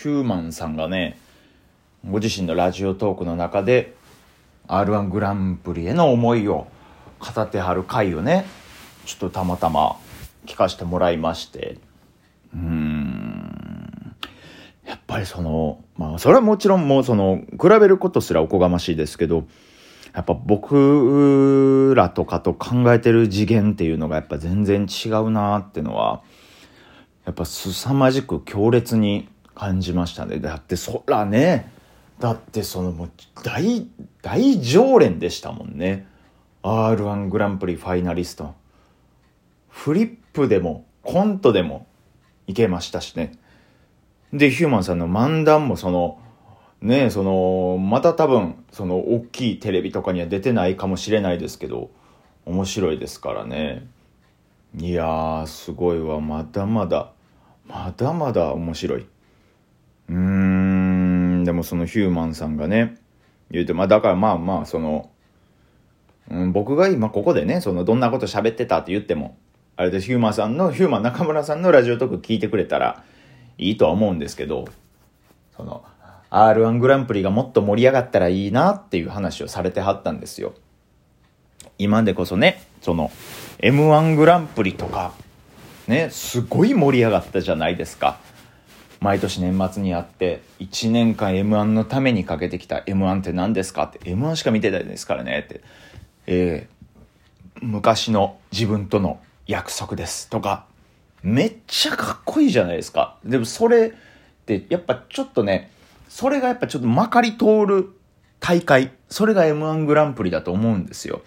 ヒューマンさんがね、ご自身のラジオトークの中で、R1 グランプリへの思いを語ってはる回をね、ちょっとたまたま聞かせてもらいまして、うん、やっぱりその、まあ、それはもちろんもうその、比べることすらおこがましいですけど、やっぱ僕らとかと考えてる次元っていうのがやっぱ全然違うなっていうのは、やっぱ凄まじく強烈に感じましたね。だってそらね、だってそのもう大、大常連でしたもんね。R1 グランプリファイナリスト。フリップでもコントでもいけましたしね。で、ヒューマンさんの漫談もその、ねその、また多分、その、大きいテレビとかには出てないかもしれないですけど、面白いですからね。いやー、すごいわ。まだまだ、まだまだ面白い。うーん、でもそのヒューマンさんがね、言うて、まあだからまあまあ、その、うん、僕が今ここでね、その、どんなこと喋ってたって言っても、あれでヒューマンさんの、ヒューマン中村さんのラジオトーク聞いてくれたらいいとは思うんですけど、その、R1 グランプリがもっと盛り上がったらいいなっていう話をされてはったんですよ。今でこそね、その、M1 グランプリとか、ね、すごい盛り上がったじゃないですか。毎年年末にあって、1年間 M1 のためにかけてきた M1 って何ですか？って、M1 しか見てないですからねって、えー、昔の自分との約束ですとか、めっちゃかっこいいじゃないですか。でもそれってやっぱちょっとね、それがやっぱちょっとまかり通る大会、それが M1 グランプリだと思うんですよ。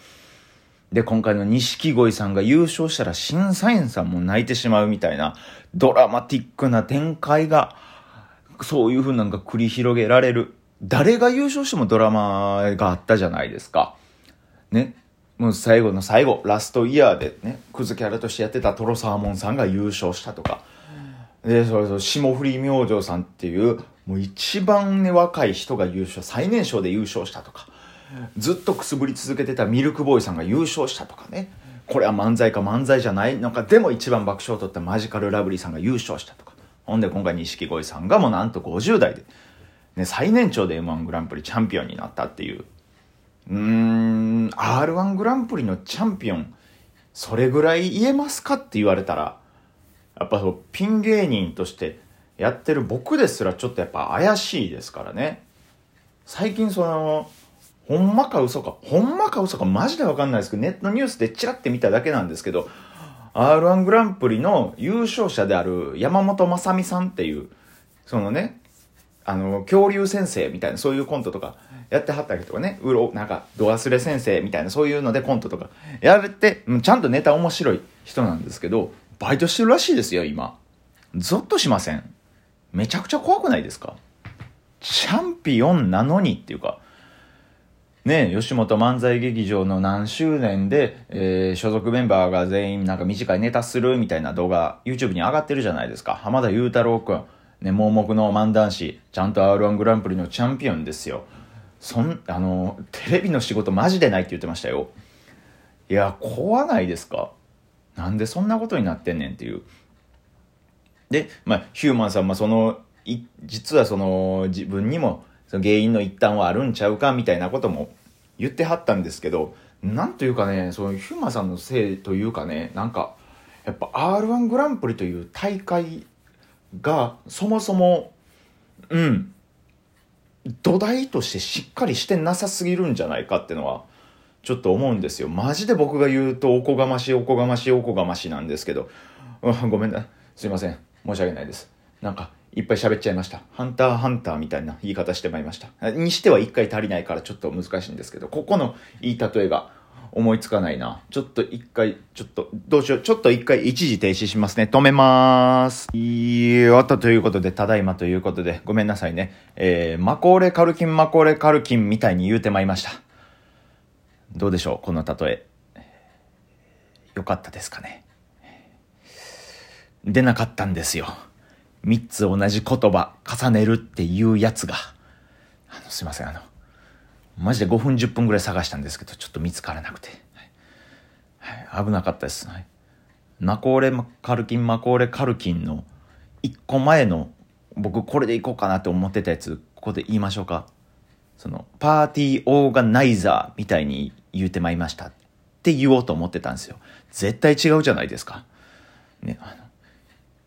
で、今回の錦鯉さんが優勝したら審査員さんも泣いてしまうみたいなドラマティックな展開が、そういう風なんか繰り広げられる。誰が優勝してもドラマがあったじゃないですか。ね。もう最後の最後、ラストイヤーでね、クズキャラとしてやってたトロサーモンさんが優勝したとか。で、それと霜降り明星さんっていう、もう一番ね、若い人が優勝、最年少で優勝したとか、ずっとくすぶり続けてたミルクボーイさんが優勝したとかね、これは漫才か漫才じゃないのか、でも一番爆笑を取ったマジカルラブリーさんが優勝したとか、ほんで今回錦鯉さんがもうなんと50代で、ね、最年長で M1 グランプリチャンピオンになったっていう、うーん、R1 グランプリのチャンピオン、それぐらい言えますかって言われたら、やっぱそうピン芸人としてやってる僕ですらちょっとやっぱ怪しいですからね。最近その、ほんまか嘘か、ほんまか嘘かマジでわかんないですけど、ネットニュースでチラって見ただけなんですけど、R1 グランプリの優勝者である山本雅美さんっていう、そのね、あの、恐竜先生みたいなそういうコントとかやってはったりとかね、うろ、なんか、ド忘れ先生みたいなそういうのでコントとかやれて、ちゃんとネタ面白い人なんですけど、バイトしてるらしいですよ、今。ゾッとしません。めちゃくちゃ怖くないですか？チャンピオンなのにっていうか、ね吉本漫才劇場の何周年で、えー、所属メンバーが全員なんか短いネタするみたいな動画、YouTube に上がってるじゃないですか。浜田雄太郎くん、ね、盲目の漫談師、ちゃんと R1 グランプリのチャンピオンですよ。そん、あの、テレビの仕事マジでないって言ってましたよ。いや、怖ないですか？なんでそんなことになってんねんっていう。で、まあ、ヒューマンさんもその、い、実はその、自分にも、その原因の一端はあるんちゃうかみたいなことも言ってはったんですけど、なんというかね、そのヒューマさんのせいというかね、なんか、やっぱ R1 グランプリという大会が、そもそも、うん、土台としてしっかりしてなさすぎるんじゃないかってのは、ちょっと思うんですよ。マジで僕が言うとおこがましいおこがましいおこがましいなんですけど、う んごめんな。すいません。申し訳ないです。なんか、いっぱい喋っちゃいました。ハンターハンターみたいな言い方してまいりました。にしては一回足りないからちょっと難しいんですけど、ここの言い例えが思いつかないな。ちょっと一回、ちょっと、どうしよう。ちょっと一回一時停止しますね。止めまーす。いいわたということで、ただいまということで、ごめんなさいね。えー、マコーレカルキンマコーレカルキンみたいに言うてまいりました。どうでしょうこの例え。よかったですかね。出なかったんですよ。三つ同じ言葉重ねるっていうやつが。あの、すいません、あの、マジで5分10分ぐらい探したんですけど、ちょっと見つからなくて。はい、危なかったです。はい、ナコーレカルキン、マコーレカルキンの一個前の僕これでいこうかなって思ってたやつ、ここで言いましょうか。その、パーティーオーガナイザーみたいに言うてまいりましたって言おうと思ってたんですよ。絶対違うじゃないですか。ね、あの、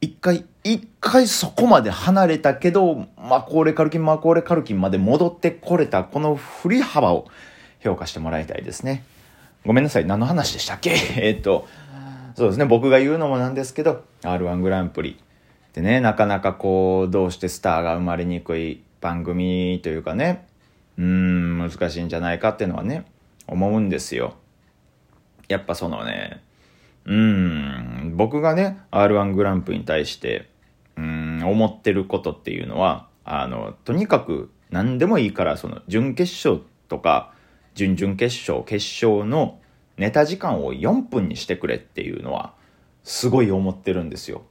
一回、一回そこまで離れたけど、マコーレカルキン、マコーレカルキンまで戻ってこれた、この振り幅を評価してもらいたいですね。ごめんなさい、何の話でしたっけ？えっと、そうですね、僕が言うのもなんですけど、R1 グランプリ。でね、なかなかこう、どうしてスターが生まれにくい番組というかね、うーん、難しいんじゃないかっていうのはね、思うんですよ。やっぱそのね、うん、僕がね、R1 グランプリに対して、うん、思ってることっていうのは、あの、とにかく何でもいいから、その、準決勝とか、準々決勝、決勝のネタ時間を4分にしてくれっていうのは、すごい思ってるんですよ。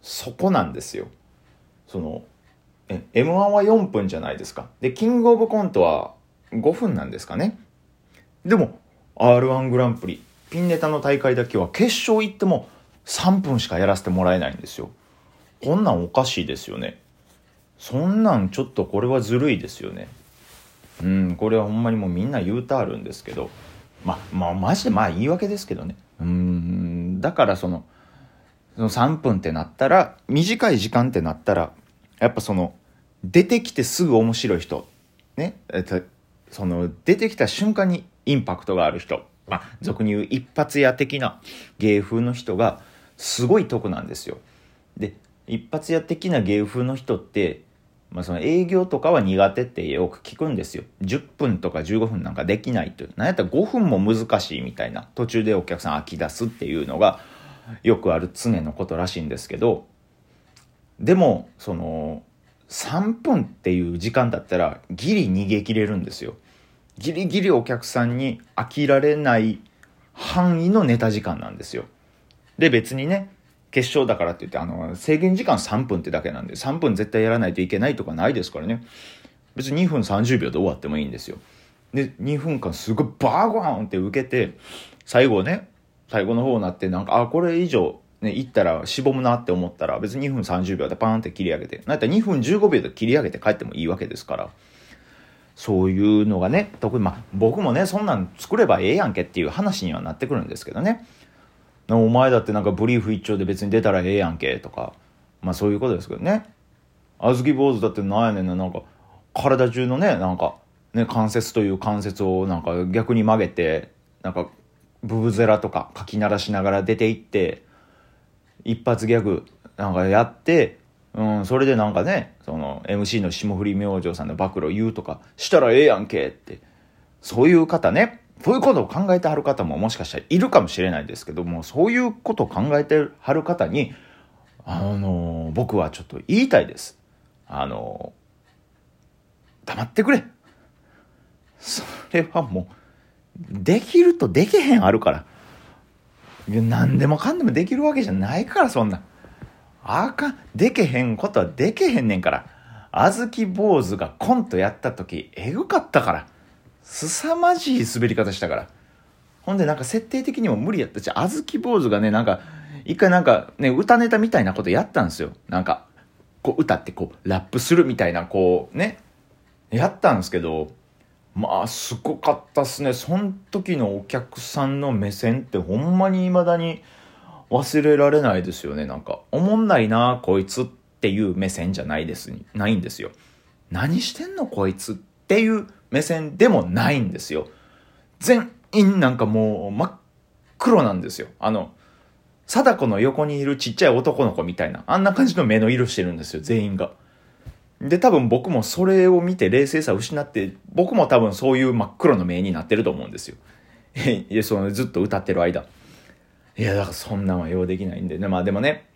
そこなんですよ。その、え、M1 は4分じゃないですか。で、キングオブコントは5分なんですかね。でも、R1 グランプリ、ピンネタの大会だけは決勝行っても3分しかやらせてもらえないんですよ。こんなんおかしいですよね。そんなんちょっとこれはずるいですよね。うん、これはほんまにもうみんな言うたあるんですけど、ま、まあ、マジでまあ言い訳ですけどね。うん、だからその、その3分ってなったら、短い時間ってなったら、やっぱその、出てきてすぐ面白い人、ね、えっと、その、出てきた瞬間にインパクトがある人、まあ、俗に言う一発屋的な芸風の人がすごい得なんですよ。で、一発屋的な芸風の人って、まあ、その営業とかは苦手ってよく聞くんですよ。10分とか15分なんかできないという。なんやったら5分も難しいみたいな。途中でお客さん飽き出すっていうのがよくある常のことらしいんですけど、でも、その、3分っていう時間だったらギリ逃げ切れるんですよ。ギリギリお客さんに飽きられない範囲のネタ時間なんですよ。で、別にね、決勝だからって言って、あの、制限時間3分ってだけなんで、3分絶対やらないといけないとかないですからね。別に2分30秒で終わってもいいんですよ。で、2分間すごいバーゴーンって受けて、最後ね、最後の方になって、なんか、あ、これ以上、ね、行ったらしぼむなって思ったら、別に2分30秒でパーンって切り上げて、なんやったら2分15秒で切り上げて帰ってもいいわけですから。そういうのがね、特にまあ僕もね、そんなん作ればええやんけっていう話にはなってくるんですけどね。お前だってなんかブリーフ一丁で別に出たらええやんけとか、まあそういうことですけどね。あずき坊主だってなんやねんな、なんか体中のね、なんかね、関節という関節をなんか逆に曲げて、なんかブブゼラとか書き鳴らしながら出ていって、一発ギャグなんかやって、うん、それでなんかね、その MC の霜降り明星さんの暴露言うとかしたらええやんけって、そういう方ね、そういうことを考えてはる方ももしかしたらいるかもしれないですけども、そういうことを考えてはる方に、あの僕はちょっと言いたいです。あの黙ってくれ。それはもう、できるとできへんあるから。何でもかんでもできるわけじゃないから、そんな。あかん、でけへんことはでけへんねんから。あずき坊主がコントやった時、えぐかったから。凄まじい滑り方したから。ほんでなんか設定的にも無理やったし、あずき坊主がね、なんか、一回なんかね、歌ネタみたいなことやったんですよ。なんか、こう歌ってこう、ラップするみたいな、こうね、やったんですけど、まあ、すごかったっすね。そん時のお客さんの目線ってほんまに未だに、忘れられないですよね。なんか、おもんないな、こいつっていう目線じゃないです、ないんですよ。何してんの、こいつっていう目線でもないんですよ。全員なんかもう真っ黒なんですよ。あの、貞子の横にいるちっちゃい男の子みたいな、あんな感じの目の色してるんですよ、全員が。で、多分僕もそれを見て冷静さを失って、僕も多分そういう真っ黒の目になってると思うんですよ。いや、そのずっと歌ってる間。いや、だからそんなんは用できないんでね。まあでもね、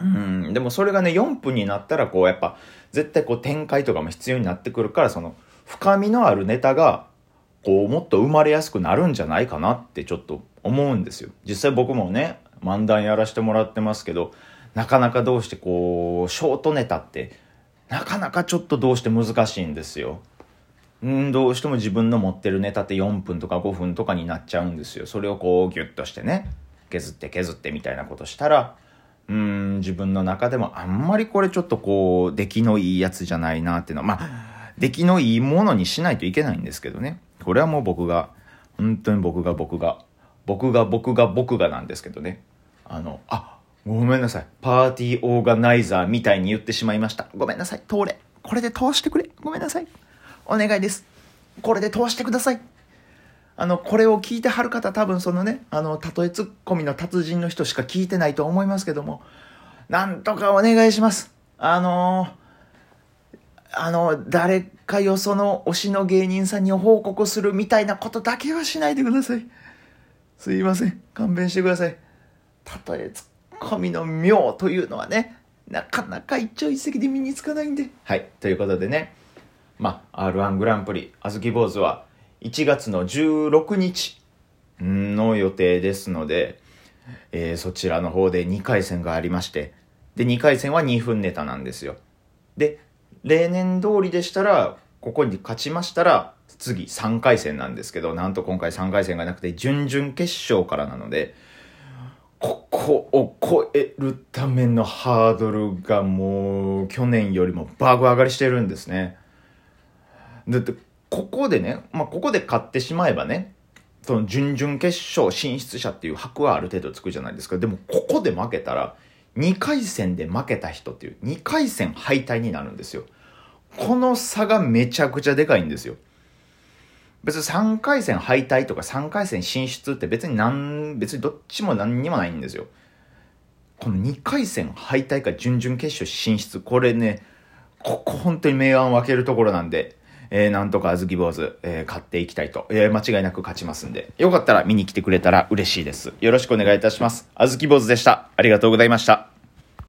うん、でもそれがね、4分になったら、こう、やっぱ、絶対こう展開とかも必要になってくるから、その、深みのあるネタが、こう、もっと生まれやすくなるんじゃないかなってちょっと思うんですよ。実際僕もね、漫談やらせてもらってますけど、なかなかどうしてこう、ショートネタって、なかなかちょっとどうして難しいんですよ。うん、どうしても自分の持ってるネタって4分とか5分とかになっちゃうんですよ。それをこうギュッとしてね。削って削ってみたいなことしたら、うん、自分の中でもあんまりこれちょっとこう、出来のいいやつじゃないなっていうのは、まあ、出来のいいものにしないといけないんですけどね。これはもう僕が、本当に僕が僕が、僕が僕が僕がなんですけどね。あの、あ、ごめんなさい。パーティーオーガナイザーみたいに言ってしまいました。ごめんなさい。通れ。これで通してくれ。ごめんなさい。お願いです。これで通してください。あの、これを聞いてはる方多分そのね、あの、例えツッコミの達人の人しか聞いてないと思いますけども、なんとかお願いします。あのあの、誰かよその推しの芸人さんに報告するみたいなことだけはしないでください。すいません。勘弁してください。例えツッコミの妙というのはね、なかなか一朝一夕で身につかないんで。はい。ということでね、まあ、R1 グランプリ、あずき坊主は1月の16日の予定ですので、えー、そちらの方で2回戦がありまして、で、2回戦は2分ネタなんですよ。で、例年通りでしたら、ここに勝ちましたら、次3回戦なんですけど、なんと今回3回戦がなくて、準々決勝からなので、ここを超えるためのハードルがもう去年よりもバグ上がりしてるんですね。だって、ここでね、まあ、ここで勝ってしまえばね、その準々決勝進出者っていう箔はある程度つくじゃないですか。でも、ここで負けたら、2回戦で負けた人っていう、2回戦敗退になるんですよ。この差がめちゃくちゃでかいんですよ。別に3回戦敗退とか3回戦進出って別になん、別にどっちも何にもないんですよ。この2回戦敗退か準々決勝進出、これね、ここ本当に明暗分けるところなんで、えー、なんとかあずき坊主、えー、買っていきたいと、えー、間違いなく勝ちますんで、よかったら見に来てくれたら嬉しいです。よろしくお願いいたします。あずき坊主でした。ありがとうございました。